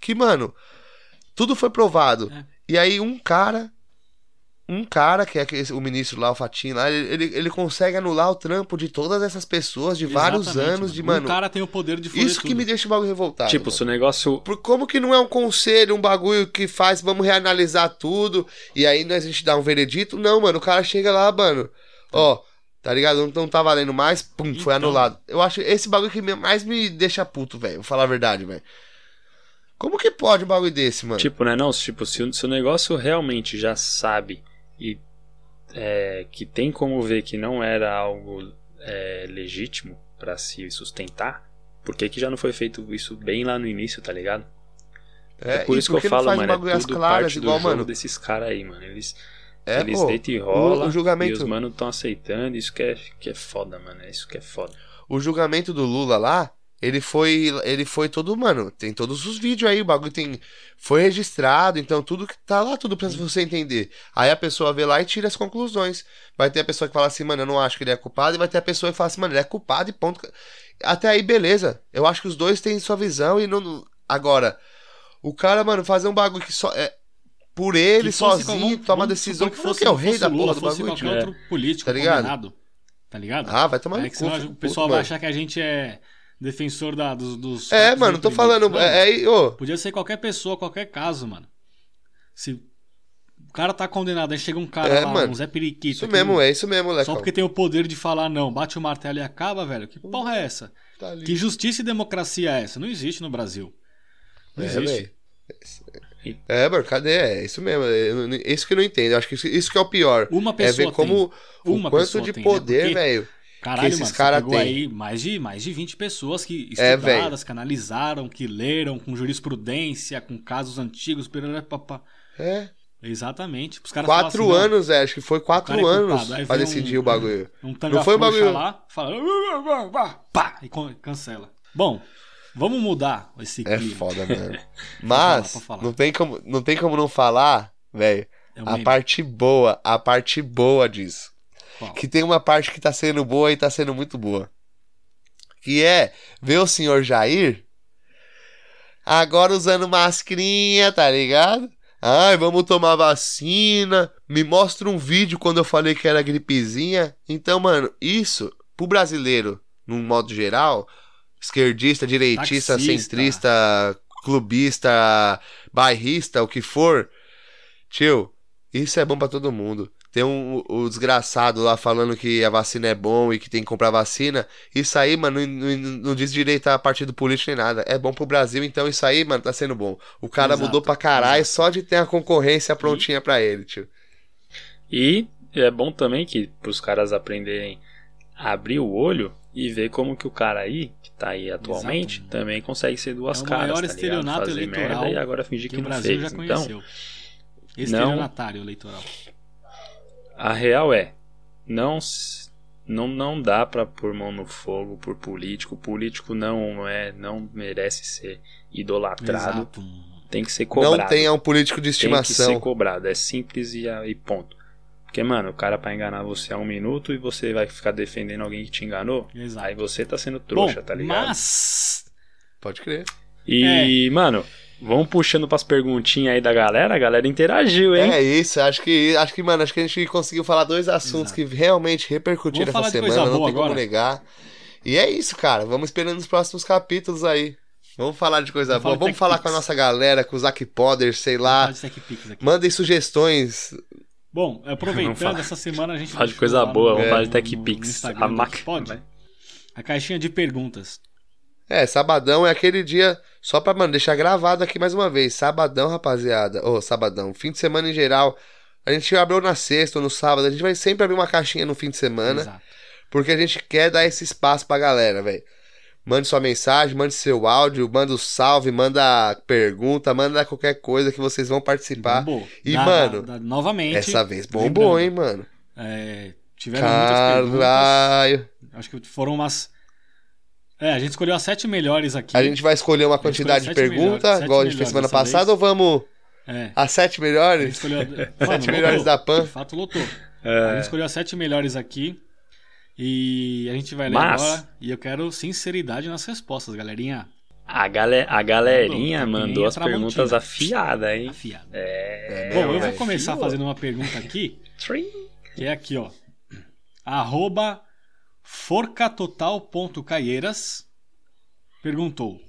Que, mano, tudo foi provado. É. E aí um cara. Um cara, que é o ministro lá, o Fatinho lá, ele, ele, ele consegue anular o trampo de todas essas pessoas de vários Exatamente, anos de, mano. Um cara tem o poder de isso que tudo. me deixa o bagulho revoltado. Tipo, mano. se o negócio. Por como que não é um conselho, um bagulho que faz, vamos reanalisar tudo e aí nós a gente dá um veredito? Não, mano, o cara chega lá, mano, ó, tá ligado? Não, não tá valendo mais, pum, foi Então. anulado. Eu acho esse bagulho que me- mais me deixa puto, velho, vou falar a verdade, velho. Como que pode um bagulho desse, mano? Tipo, né? Não, tipo, se o, se o negócio realmente já sabe e é, que tem como ver que não era algo é, legítimo pra se sustentar, por que, que já não foi feito isso bem lá no início, tá ligado? É, por e isso que eu falo, mano, é tudo claras, parte igual, do jogo mano. desses caras aí, mano. Eles, É, eles pô, deitam e o- rola o julgamento- e os manos estão aceitando, isso que é, que é foda, mano. É isso que é foda. o julgamento do Lula lá, ele foi, ele foi todo, mano, tem todos os vídeos aí, o bagulho tem, foi registrado, então tudo que tá lá, tudo pra você entender. Aí a pessoa vê lá e tira as conclusões. Vai ter a pessoa que fala assim, mano, eu não acho que ele é culpado, e vai ter a pessoa que fala assim, mano, ele é culpado e ponto. Até aí, beleza. Eu acho que os dois têm sua visão e não. Agora, o cara, mano, fazer um bagulho que só. É, por ele, Que sozinho, como- toma vamos decisão. Que fosse fosse, é o rei da porra do fosse bagulho, qualquer outro político Tá ligado? condenado. Tá ligado? Ah, vai tomar É no que cu. o pessoal vai achar que a gente é defensor da, dos, dos É, mano, tô falando. Não, É, é, Podia ser qualquer pessoa, qualquer caso, mano. Se o cara tá condenado, aí chega um cara É, lá, mano. um Zé Periquito. isso mesmo, é isso mesmo, Lecão. Só porque tem o poder de falar não, bate o martelo e acaba, velho. Que porra é essa? Tá. Que justiça e democracia é essa? Não existe no Brasil. Não É, existe. É, mano, cadê? É isso mesmo. é, Isso que eu não entendo. Eu acho que isso, que é o pior. Uma É pessoa ver como tem. o Uma quanto de tem, né? poder, Porque- velho. Caralho, esses mano, cara pegou tem. aí mais de, mais de 20 pessoas que É, estudadas, que analisaram, que leram, com jurisprudência, com casos antigos, papá. É. Exatamente. Os caras Quatro assim, anos, é, acho que foi quatro é anos. Aí pra decidir um- o bagulho. Um tanga Não foi o bagulho- lá, fala. Pá, e cancela. Bom, vamos mudar esse É clima. foda, mano. Mas, falar. não tem como, não tem como não falar, velho. É um A parte boa, a parte boa disso. Qual? Que tem uma parte que tá sendo boa e tá sendo muito boa. Que é ver o senhor Jair agora usando mascarinha, tá ligado? Ai, vamos tomar vacina. Me mostra um vídeo quando eu falei que era gripezinha. Então, mano, isso, pro brasileiro, num modo geral, esquerdista, direitista, Taxista. centrista, clubista, bairrista, o que for, tio, isso é bom pra todo mundo. Tem um, o desgraçado lá falando que a vacina é bom e que tem que comprar vacina. Isso aí, mano, não, não- não diz direito a partido político nem nada. É bom pro Brasil, então isso aí, mano, tá sendo bom. O cara Exato, mudou pra caralho exato. só de ter a concorrência prontinha pra ele, tio. E é bom também que os caras aprenderem a abrir o olho e ver como que o cara aí, que tá aí atualmente, Exato. também consegue ser duas É o caras. maior tá estelionato Fazer eleitoral e agora fingir que que, o não Brasil fez. já Então, conheceu. Estelionatário eleitoral. A real é, não não não dá pra pôr mão no fogo por político. Político não é, não merece ser idolatrado. Exato. Tem que ser cobrado. Não tenha um político de Tem que ser estimação. cobrado. É simples e, e ponto. Porque, mano, o cara pra enganar você há um minuto e você vai ficar defendendo alguém que te enganou, Exato. aí você tá sendo trouxa, Bom, tá ligado? Mas. Pode crer. E, mano, vamos puxando pras perguntinhas aí da galera. A galera interagiu, hein? É isso, acho que, acho que, mano, acho que a gente conseguiu falar dois assuntos Exato. que realmente repercutiram essa semana, não tem como agora? negar. E é isso, cara. Vamos esperando os próximos capítulos aí. Vamos falar de coisa Vamos boa. falar de Vamos falar TechPix. com a nossa galera, com o Zac Poder, sei lá. Mandem sugestões. Bom, aproveitando, essa semana a gente. Fala de coisa boa, vamos É. falar de no- Tech no Pix. Instagram A máquina. Pod, A caixinha de perguntas. É, sabadão é aquele dia. Só pra, mano, deixar gravado aqui mais uma vez. Sabadão, rapaziada. Ô, sabadão. Fim de semana em geral. A gente abriu na sexta ou no sábado. A gente vai sempre abrir uma caixinha no fim de semana. Exato. Porque a gente quer dar esse espaço pra galera, velho. Mande sua mensagem, mande seu áudio, manda o salve, manda pergunta, manda qualquer coisa que vocês vão participar. Bombou. E, Da- mano, da- da- novamente. Essa vez bombou, lembrando, hein, mano? é, tiveram muitas perguntas. Caralho. Acho que foram umas. É, a gente escolheu as sete melhores aqui. A gente vai escolher uma quantidade de perguntas, melhores, igual a gente fez melhores semana passada, vez. ou vamos É. as sete A gente melhores? escolheu. Sete melhores da Pan. De fato, lotou. A É, gente escolheu as sete melhores aqui. E a gente vai ler Mas- agora. E eu quero sinceridade nas respostas, galerinha. a, gale, a galerinha Mandou, mandou as a Tramontina. perguntas afiadas, hein? Afiado. É. Bom, eu vou velho. começar fazendo uma pergunta aqui. Que é aqui, ó. Arroba forcatotal.caieiras perguntou.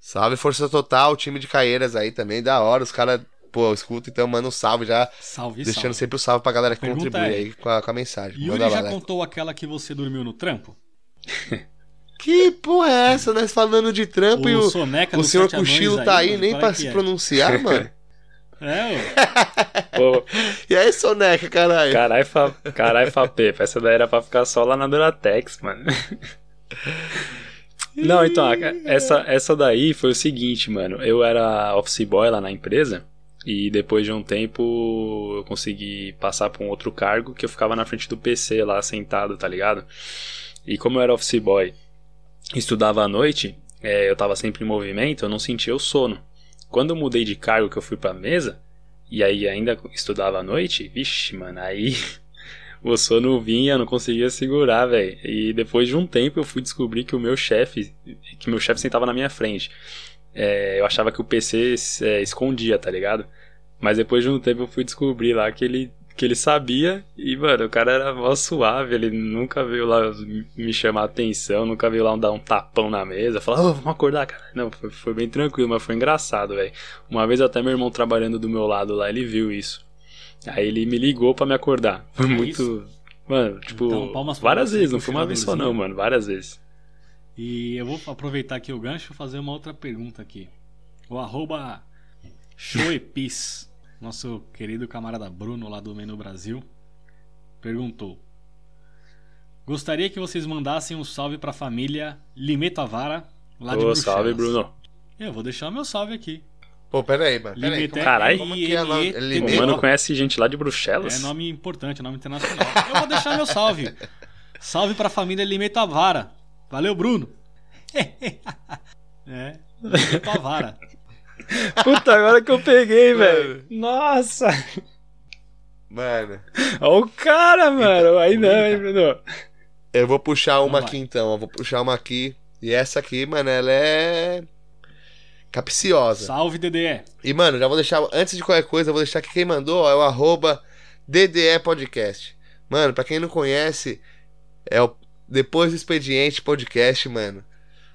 Salve Força Total, time de Caieiras aí também, da hora. Os caras, pô, escuta, então manda um salve já. Salve, deixando salve. sempre o salve pra galera que Pergunta contribui é, aí com a, com a mensagem. Yuri Manda lá, já né? contou aquela que você dormiu no trampo? Que porra é essa? Nós falando de trampo e o, Soneca o dos senhor Cochilo tá aí mano, nem pra é se é? pronunciar, mano. É, ô. E aí, Soneca, caralho? Carai, fa... Carai, Fapepa. Essa daí era pra ficar só lá na Duratex, mano. Não, então, essa, essa daí foi o seguinte, mano. Eu era office boy lá na empresa. E depois de um tempo eu consegui passar pra um outro cargo que eu ficava na frente do PC lá sentado, tá ligado? E como eu era office boy estudava à noite, é, eu tava sempre em movimento, eu não sentia o sono. Quando eu mudei de cargo que eu fui pra mesa, e aí ainda estudava à noite, vixe, mano, aí o sono vinha, não conseguia segurar, velho. E depois de um tempo eu fui descobrir que o meu chefe, que meu chefe sentava na minha frente. É, eu achava que o PC é, escondia, tá ligado? Mas depois de um tempo eu fui descobrir lá que ele, que ele sabia e, mano, o cara era mó suave, ele nunca veio lá me chamar atenção, nunca veio lá dar um tapão na mesa, falar, ô, vamos acordar, cara. Não, foi, foi bem tranquilo, mas foi engraçado, velho. Uma vez até meu irmão trabalhando do meu lado lá, ele viu isso. Aí ele me ligou pra me acordar. Foi É muito. isso? Mano, tipo, Então, várias vezes, não foi uma vez só não, mano, várias vezes. E eu vou aproveitar aqui o gancho e fazer uma outra pergunta aqui. O arroba Shoepis, nosso querido camarada Bruno lá do Menu Brasil, perguntou. Gostaria que vocês mandassem um salve pra família Limetavara, lá de Ô, Bruxelas. salve, Bruno. Eu vou deixar o meu salve aqui. Pô, pera aí, mano. Pera aí. Limite- Como, Caralho. como que é o nome? Mano conhece gente lá de Bruxelas? É nome importante, nome internacional. Eu vou deixar meu salve. Salve pra família Lime Tavara. Valeu, Bruno. é, Lime Tavara. Puta, agora que eu peguei, velho. Nossa. Mano, Olha o cara, mano. Aí não, hein, Bruno. eu vou puxar uma Então aqui então. Eu vou puxar uma aqui. E essa aqui, mano, ela é. capciosa. Salve, DDE. E, mano, já vou deixar. Antes de qualquer coisa, eu vou deixar que quem mandou ó, é o arroba DDE Podcast. Mano, pra quem não conhece, é o Depois do Expediente Podcast, mano.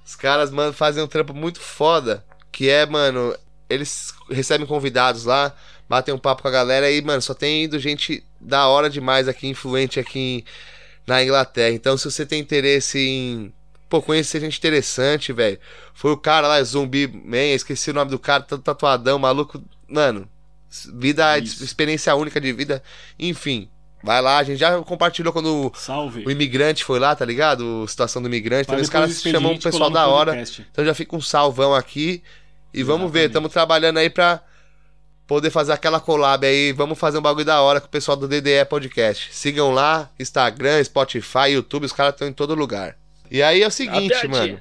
Os caras, mano, fazem um trampo muito foda. Que é, mano, eles recebem convidados lá, batem um papo com a galera e, mano, só tem ido gente da hora demais aqui, influente aqui na Inglaterra. Então, se você tem interesse em. Pô, conhecer gente interessante, velho. Foi o cara lá, Zumbi Man, esqueci o nome do cara, todo tatuadão, maluco. Mano, vida, Isso. experiência única de vida. Enfim, vai lá, a gente já compartilhou quando o, Salve. o imigrante foi lá, tá ligado? A situação do imigrante. Então os caras chamam o pessoal da hora. podcast. Então já fica um salvão aqui. E vamos ver, estamos trabalhando aí pra poder fazer aquela collab aí. Vamos fazer um bagulho da hora com o pessoal do DDE Podcast. Sigam lá, Instagram, Spotify, YouTube, os caras estão em todo lugar. E aí é o seguinte, mano.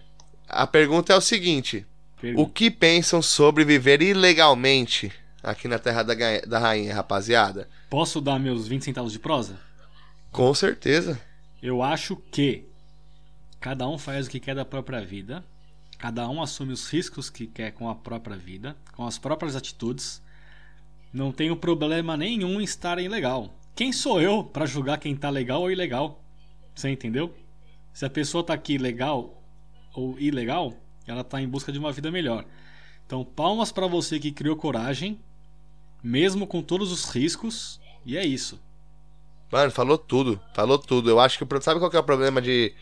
A pergunta é o seguinte: o Pergunta. que pensam sobre viver ilegalmente aqui na Terra da, da Rainha, rapaziada? Posso dar meus 20 centavos de prosa? Com certeza. Eu acho que cada um faz o que quer da própria vida, cada um assume os riscos que quer com a própria vida, com as próprias atitudes. Não tenho problema nenhum em estar ilegal. Quem sou eu pra julgar quem tá legal ou ilegal? Você entendeu? Se a pessoa tá aqui legal ou ilegal, ela tá em busca de uma vida melhor. Então, palmas pra você que criou coragem, mesmo com todos os riscos, e é isso. Mano, falou tudo. Falou tudo. Eu acho que. Sabe qual que é o problema de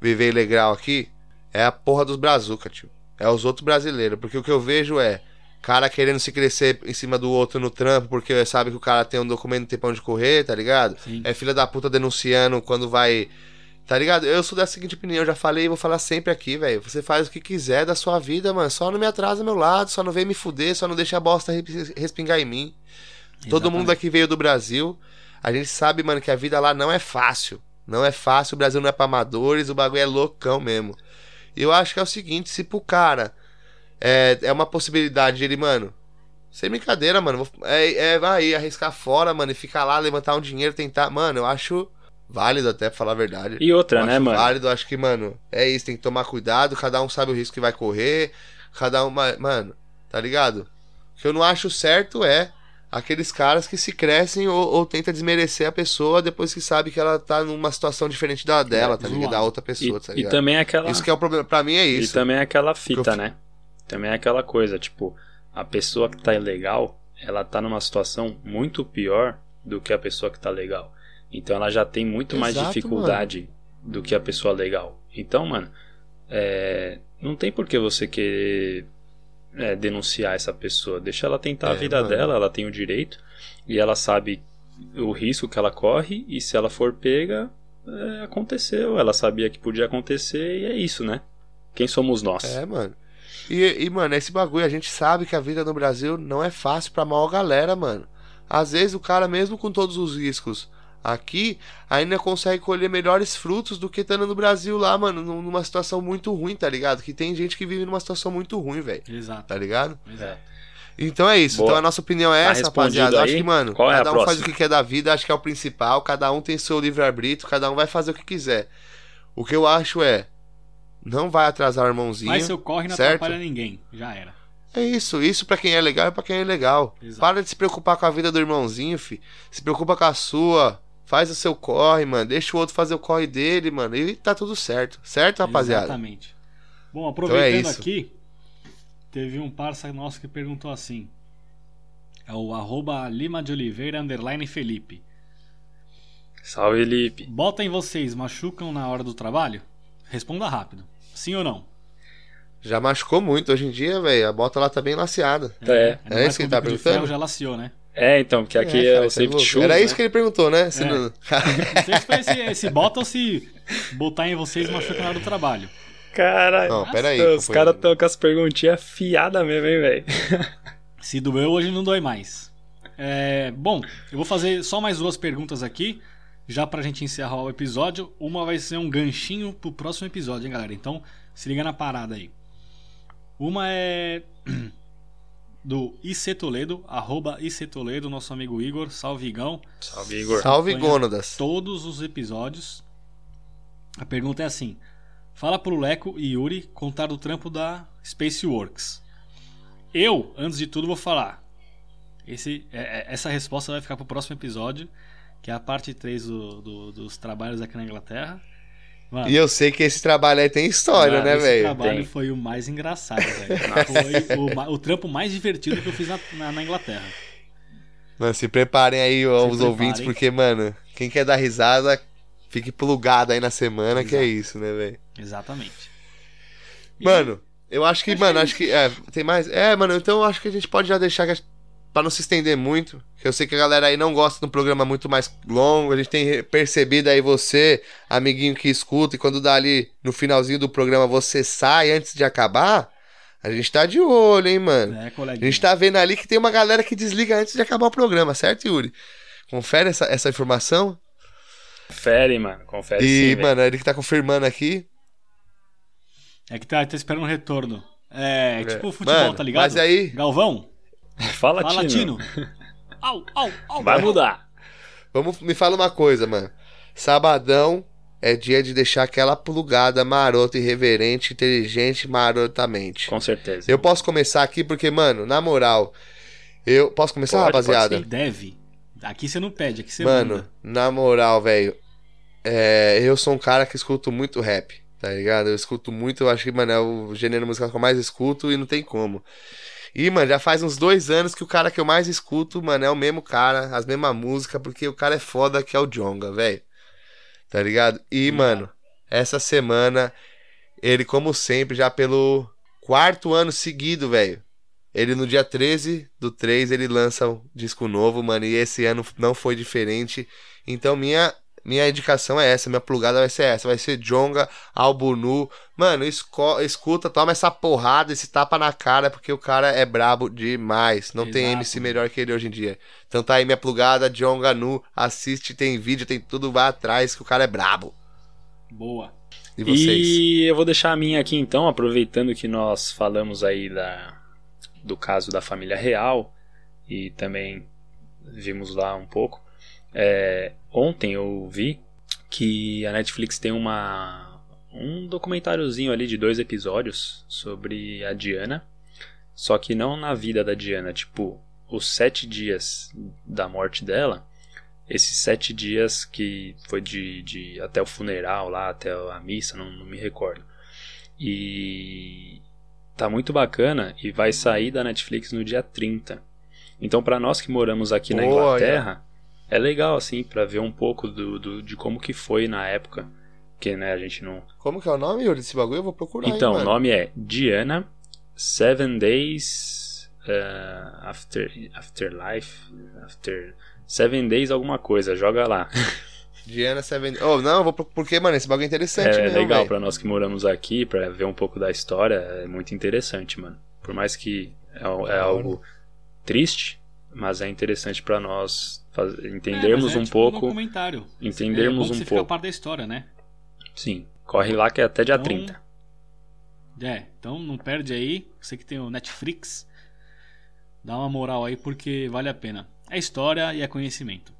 viver ilegal aqui? É a porra dos brazuca, tio. É os outros brasileiros. Porque o que eu vejo é. Cara querendo se crescer em cima do outro no trampo, porque sabe que o cara tem um documento tem pra onde correr, tá ligado? Sim. É filha da puta denunciando quando vai. Tá ligado? Eu sou da seguinte opinião, eu já falei e vou falar sempre aqui, velho. Você faz o que quiser da sua vida, mano. Só não me atrasa meu lado, só não vem me fuder, só não deixa a bosta res- respingar em mim. Todo mundo Exatamente. aqui veio do Brasil. A gente sabe, mano, que a vida lá não é fácil. Não é fácil, o Brasil não é pra amadores, o bagulho é loucão mesmo. E eu acho que é o seguinte, se pro cara é, é uma possibilidade de ele, mano. Sem brincadeira, mano. vou- É, é vai arriscar fora, mano, e ficar lá, levantar um dinheiro, tentar. Mano, eu acho válido até, pra falar a verdade. E outra, Eu né, mano? válido, acho que, mano, é isso, tem que tomar cuidado, cada um sabe o risco que vai correr, cada um, ma- mano, tá ligado? O que eu não acho certo é aqueles caras que se crescem ou, ou tenta desmerecer a pessoa depois que sabe que ela tá numa situação diferente da dela, tá ligado? Da outra E, pessoa, tá e ligado? também aquela. Isso que é o problema, pra mim é E isso. também aquela Que fita, eu- né? Também é aquela coisa, tipo, a pessoa que tá ilegal, ela tá numa situação muito pior do que a pessoa que tá legal. Então ela já tem muito mais Exato, dificuldade do que a pessoa legal. Então, mano, é, não tem por que você querer é, denunciar essa pessoa. Deixa ela tentar a É, vida mano. dela, ela tem o direito e ela sabe o risco que ela corre e se ela for pega, é, aconteceu. Ela sabia que podia acontecer e é isso, né? Quem somos nós? É, mano. E, e, mano, esse bagulho, a gente sabe que a vida no Brasil não é fácil pra maior galera, mano. Às vezes o cara, mesmo com todos os riscos aqui, ainda consegue colher melhores frutos do que estando no Brasil lá, mano, num- numa situação muito ruim, tá ligado? Que tem gente que vive numa situação muito ruim, velho. Exato. Tá ligado? exato. Então é isso. Boa. Então a nossa opinião é Tá essa, rapaziada. Eu acho que, mano, Qual é a cada um faz próxima? o que quer da vida, acho que é o principal. Cada um tem seu livre-arbítrio, cada um vai fazer o que quiser. O que eu acho é. Não vai atrasar o irmãozinho. Faz seu corre não certo? atrapalha ninguém. Já era. É isso, isso pra quem é legal e pra quem é legal. Exato. Para de se preocupar com a vida do irmãozinho, fi. Se preocupa com a sua. Faz o seu corre, mano. Deixa o outro fazer o corre dele, mano. E tá tudo certo. Certo, rapaziada? Exatamente. Bom, aproveitando Então é isso. aqui, teve um parça nosso que perguntou assim. É o arroba Lima de Oliveira underline Felipe. Salve, Lipe. Bota em vocês, machucam na hora do trabalho? Responda rápido. Sim ou não? Já machucou muito. Hoje em dia, velho, a bota lá tá bem laceada. É. Ainda É mais isso que ele tá perguntando? ferro já laciou, né? É, então, porque aqui É, é, cara, o é safety shoes, Era né? isso que ele perguntou, né? Se É. não- se foi esse, esse bota ou se botar em vocês machuca na hora do trabalho. Caralho. Não, pera aí, Os caras estão com as perguntinhas afiadas mesmo, hein, velho? Se doeu, hoje não dói mais. É, bom, eu vou fazer só mais duas perguntas aqui, já pra gente encerrar o episódio. Uma vai ser um ganchinho pro próximo episódio, hein, galera? Então, se liga na parada aí. Uma é do IC Toledo, arroba IC Toledo, nosso amigo Igor, salve Igão. Salve, Igor. Salve, Gônadas. Todos os episódios. A pergunta é assim: Fala pro Leco e Yuri contar do trampo da Spaceworks. Eu, antes de tudo, vou falar. Esse, é- é- essa resposta vai ficar pro próximo episódio, que é a parte 3 do- do- dos trabalhos aqui na Inglaterra. Mano, E eu sei que esse trabalho aí tem história, mano, né, esse velho? trabalho Tem. foi o mais engraçado, velho. Foi o, o trampo mais divertido que eu fiz na, na- na Inglaterra. Mano, se preparem aí, ó, os preparem. ouvintes, porque, mano, quem quer dar risada, fique plugado aí na semana, que é isso, né, velho? Exatamente. E- Mano, eu acho que, Acho mano, que é acho que. É, tem mais. É, mano, então eu acho que a gente pode já deixar. que a- Pra não se estender muito. Que eu sei que a galera aí não gosta de um programa muito mais longo. A gente tem percebido aí você, amiguinho que escuta, e quando dá ali no finalzinho do programa você sai antes de acabar. A gente tá de olho, hein, mano. É, A coleguinha. gente tá vendo ali que tem uma galera que desliga antes de acabar o programa, certo, Yuri? Confere essa, essa informação. Confere, mano. Confere e, sim, mano, ele que tá confirmando aqui. É que tá, tá esperando um retorno. É, É. tipo futebol, Mano, tá ligado? mas aí- Galvão, Fala, fala Tino. Tino. Au, au, au. Vai mudar. Vamos, me fala uma coisa, mano. Sabadão é dia de deixar aquela plugada marota, irreverente, inteligente, marotamente. Com certeza. Eu posso começar aqui porque, mano, na moral, eu posso começar, Pode, rapaziada? pode Deve. Aqui você não pede, aqui você Mano, manda. na moral, velho, é, eu sou um cara que escuto muito rap, tá ligado? Eu escuto muito, eu acho que, mano, é o gênero musical que eu mais escuto e não tem como. E, mano, já faz uns dois anos que o cara que eu mais escuto, mano, é o mesmo cara, as mesmas músicas, porque o cara é foda que é o Jonga, velho. Tá ligado? E, mano, essa semana, ele, como sempre, já pelo quarto ano seguido, velho. Ele no dia 13 do 3 ele lança um disco novo, mano, e esse ano não foi diferente. Então minha minha indicação é essa, minha plugada vai ser essa, vai ser Jonga, Albunu. Mano, esco- escuta, toma essa porrada, esse tapa na cara, porque o cara é brabo demais. Não tem Exato. MC melhor que ele hoje em dia. Então tá aí minha plugada, Jonga Nu, assiste, tem vídeo, tem tudo, vai atrás, que o cara é brabo. Boa. E vocês? E eu vou deixar a minha aqui então, aproveitando que nós falamos aí da, do caso da família real e também vimos lá um pouco. É, ontem eu vi que a Netflix tem uma um documentáriozinho ali de dois episódios sobre a Diana, só que não na vida da Diana, tipo os sete dias da morte dela, esses sete dias que foi de, de até o funeral lá, até a missa, não, não me recordo. E tá muito bacana e vai sair da Netflix no dia 30. Então, para nós que moramos aqui na Boa, Inglaterra, é legal assim para ver um pouco do, do- de como que foi na época, que né, a gente não. Como que é o nome, Yuri, desse bagulho? Eu vou procurar, hein, Então, o nome é Diana Seven Days uh, After Afterlife, After Seven Days alguma coisa, joga lá. Diana Seven... Oh, não, eu vou porque, mano, esse bagulho é interessante É mesmo, legal velho. pra nós que moramos aqui, pra ver um pouco da história, é muito interessante, mano. Por mais que é, é algo triste, mas é interessante pra nós faz- entendermos É, é um tipo pouco. documentário. entendermos é que um você fica a pouco. par da história, né? Sim, corre lá que é até dia Então, 30. É, então não perde aí. Você que tem o Netflix, dá uma moral aí porque vale a pena. É história e é conhecimento.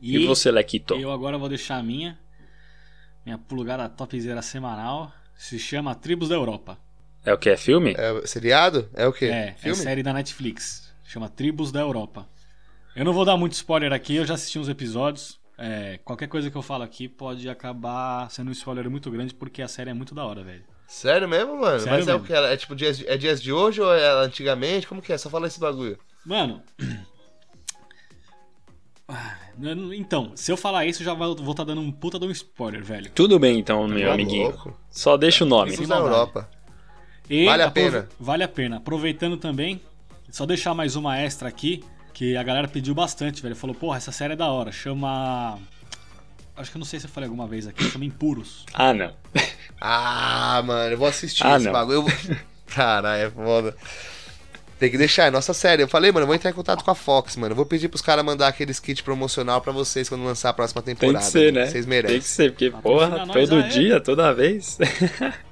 E, você, Lequito? Eu agora vou deixar a minha. Minha plugada topzera semanal. Se chama Tribos da Europa. É o que? É filme? É seriado? É o quê? É, é Filme? série da Netflix. Chama Tribos da Europa. Eu não vou dar muito spoiler aqui, eu já assisti uns episódios. É, qualquer coisa que eu falo aqui pode acabar sendo um spoiler muito grande porque a série é muito da hora, velho. Sério mesmo, mano? Sério Mas é o mesmo. que? É tipo dias de, é dias de hoje ou é antigamente? Como que é? Só fala esse bagulho. Mano. Eu- Então, se eu falar isso, eu já vou estar dando um puta de um spoiler, velho. Tudo bem então, meu Tá amiguinho. louco. Só deixa o nome. Tribos da. Europa. E Vale a pena? Vale a pena. Aproveitando também, só deixar mais uma extra aqui, que a galera pediu bastante, velho. Falou, porra, essa série é da hora. Chama. Acho que eu não sei se eu falei alguma vez aqui, chama Impuros. Ah, não. Ah, mano, eu vou assistir Ah, esse não. bagulho. Eu. Caralho, é foda. Tem que deixar, é nossa série. Eu falei, mano, eu vou entrar em contato com a Fox, mano. Eu vou pedir pros caras mandar aqueles kits promocional pra vocês quando lançar a próxima Tem temporada. que ser, né? Vocês Tem merecem. que ser, porque, Patrocina porra, todo aí. dia, toda vez.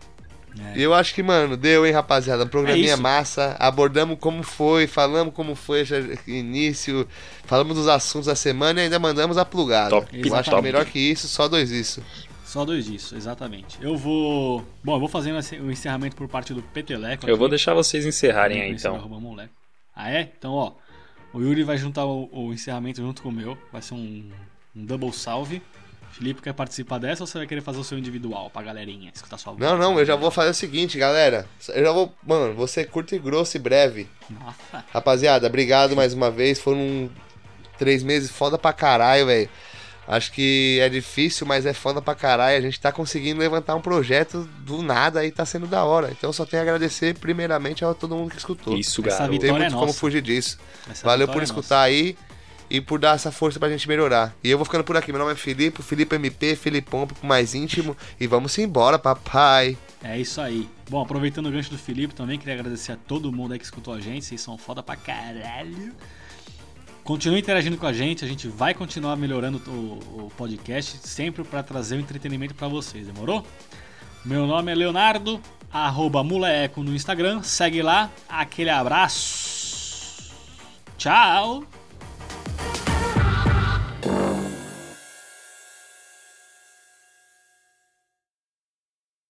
E eu acho que, mano, deu, hein, rapaziada. Um programinha isso. massa. Abordamos como foi, falamos como foi esse início, falamos dos assuntos da semana e ainda mandamos a plugada. Top, eu acho que melhor que isso, só dois isso. Só dois disso, exatamente. Eu vou. Bom, eu vou fazendo esse- o encerramento por parte do Peteleco. Eu vou deixar vocês encerrarem aí, é então. Ah, é? Então, ó. O Yuri vai juntar o, o encerramento junto com o meu. Vai ser um, um double salve. Felipe quer participar dessa ou você vai querer fazer o seu individual pra galerinha escutar sua voz? Não, não, eu já vou fazer o seguinte, galera. Eu já vou. Mano, vou ser curto e grosso e breve. Nossa. Rapaziada, obrigado mais uma vez. Foram três meses foda pra caralho, velho. Acho que é difícil, mas é foda pra caralho. A gente tá conseguindo levantar um projeto do nada e tá sendo da hora. Então só tenho a agradecer primeiramente a todo mundo que escutou. Isso, Essa garoto. Não tem vitória muito é como fugir disso. Essa Valeu por é escutar aí e por dar essa força pra gente melhorar. E eu vou ficando por aqui. Meu nome é Felipe, Felipe MP, Filipão, pro mais íntimo. E vamos embora, papai. É isso aí. Bom, aproveitando o gancho do Felipe também, queria agradecer a todo mundo aí que escutou a gente. Vocês são foda pra caralho. Continue interagindo com a gente, a gente vai continuar melhorando o, o podcast, sempre pra trazer o entretenimento pra vocês, demorou? Meu nome é Leonardo, arroba Mulaeco no Instagram, segue lá, aquele abraço. Tchau!